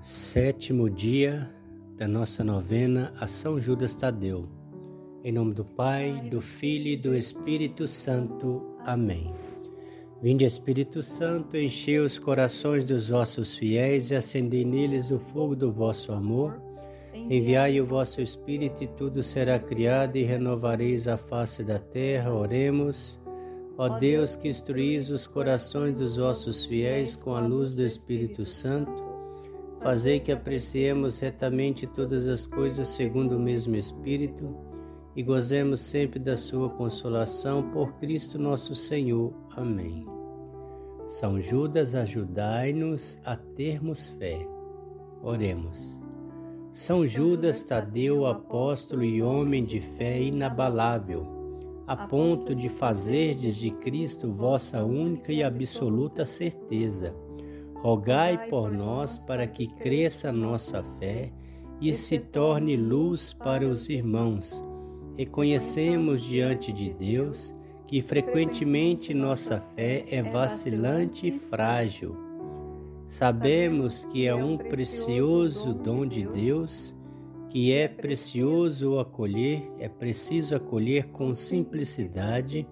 Sétimo dia da nossa novena a São Judas Tadeu. Em nome do Pai, do Filho e do Espírito Santo. Amém. Vinde, Espírito Santo, enchei os corações dos vossos fiéis e acendei neles o fogo do vosso amor. Enviai o vosso Espírito e tudo será criado e renovareis a face da terra. Oremos. Ó Deus, que instruís os corações dos vossos fiéis com a luz do Espírito Santo, Fazei que apreciemos retamente todas as coisas segundo o mesmo Espírito e gozemos sempre da Sua consolação por Cristo nosso Senhor. Amém. São Judas, ajudai-nos a termos fé. Oremos. São Judas Tadeu, apóstolo e homem de fé inabalável, a ponto de fazerdes de Cristo vossa única e absoluta certeza rogai por nós para que cresça nossa fé e se torne luz para os irmãos. Reconhecemos diante de Deus que frequentemente nossa fé é vacilante e frágil. Sabemos que é um precioso dom de Deus, que é precioso acolher, é preciso acolher com simplicidade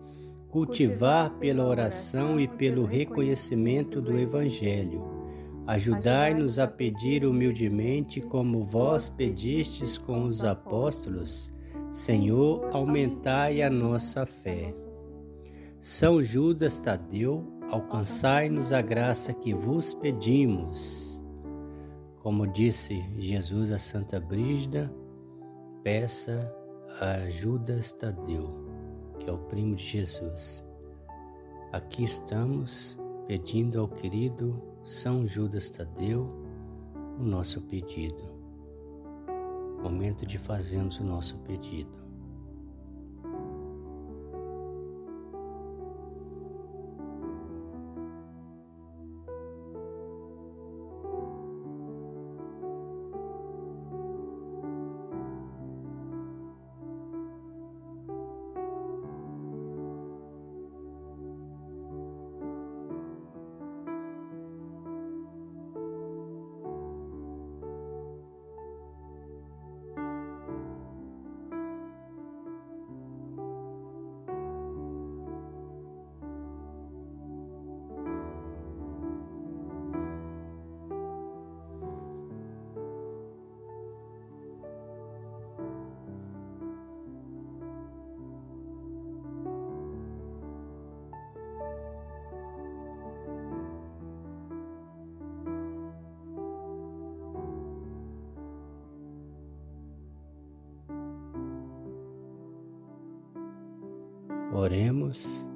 cultivar pela oração e pelo reconhecimento do Evangelho. Ajudai-nos a pedir humildemente, como vós pedistes com os apóstolos, Senhor, aumentai a nossa fé. São Judas Tadeu, alcançai-nos a graça que vos pedimos. Como disse Jesus a Santa Brígida, peça a Judas Tadeu que é o primo de Jesus. Aqui estamos pedindo ao querido São Judas Tadeu o nosso pedido. Momento de fazermos o nosso pedido. Oremos.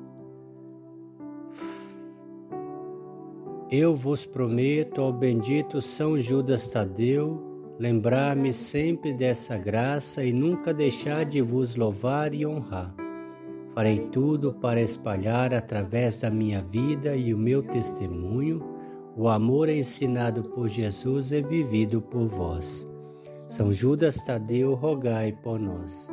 Eu vos prometo, ó bendito São Judas Tadeu, lembrar-me sempre dessa graça e nunca deixar de vos louvar e honrar. Farei tudo para espalhar através da minha vida e o meu testemunho o amor ensinado por Jesus e vivido por vós. São Judas Tadeu, rogai por nós.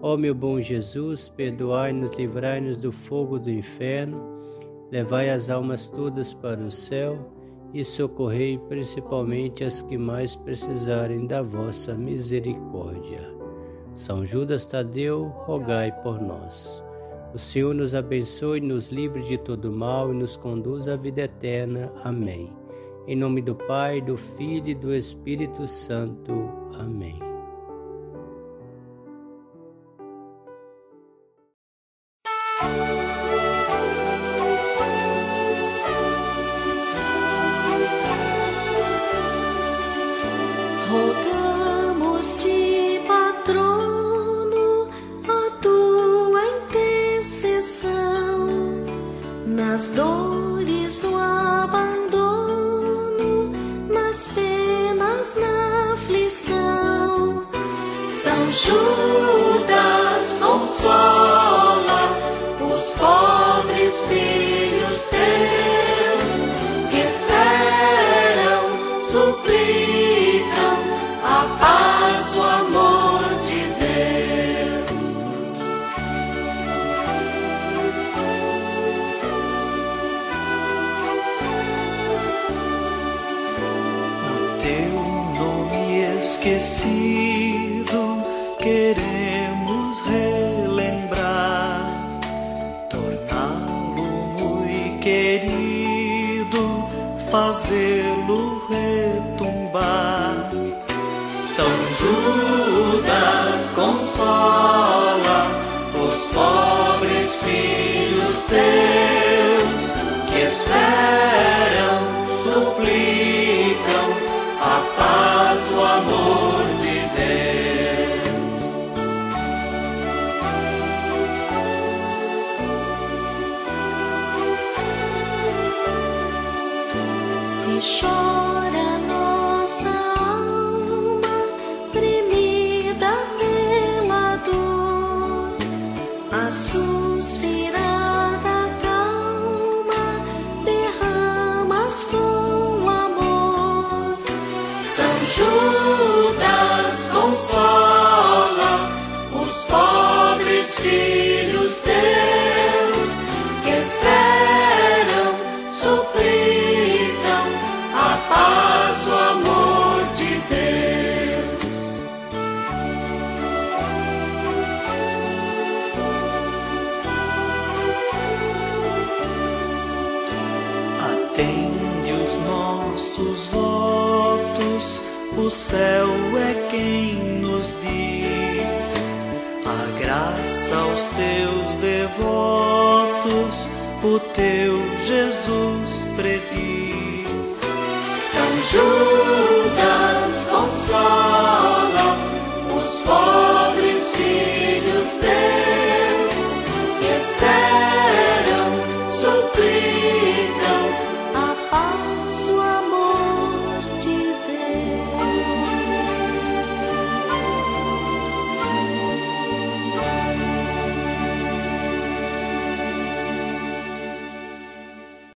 Ó meu bom Jesus, perdoai-nos, livrai-nos do fogo do inferno Levai as almas todas para o céu e socorrei principalmente as que mais precisarem da vossa misericórdia. São Judas Tadeu, rogai por nós. O Senhor nos abençoe, nos livre de todo mal e nos conduz à vida eterna. Amém. Em nome do Pai, do Filho e do Espírito Santo. Amém. Nas dores do abandono, nas penas, na aflição. São Judas consola os pobres filhos esquecido queremos relembrar, torná-lo muito querido, fazê-lo retumbar. São Judas consola os pobres filhos teus suspirada calma derramas com Atende os nossos votos, o céu é quem nos diz a graça aos teus devotos, o teu Jesus prediz.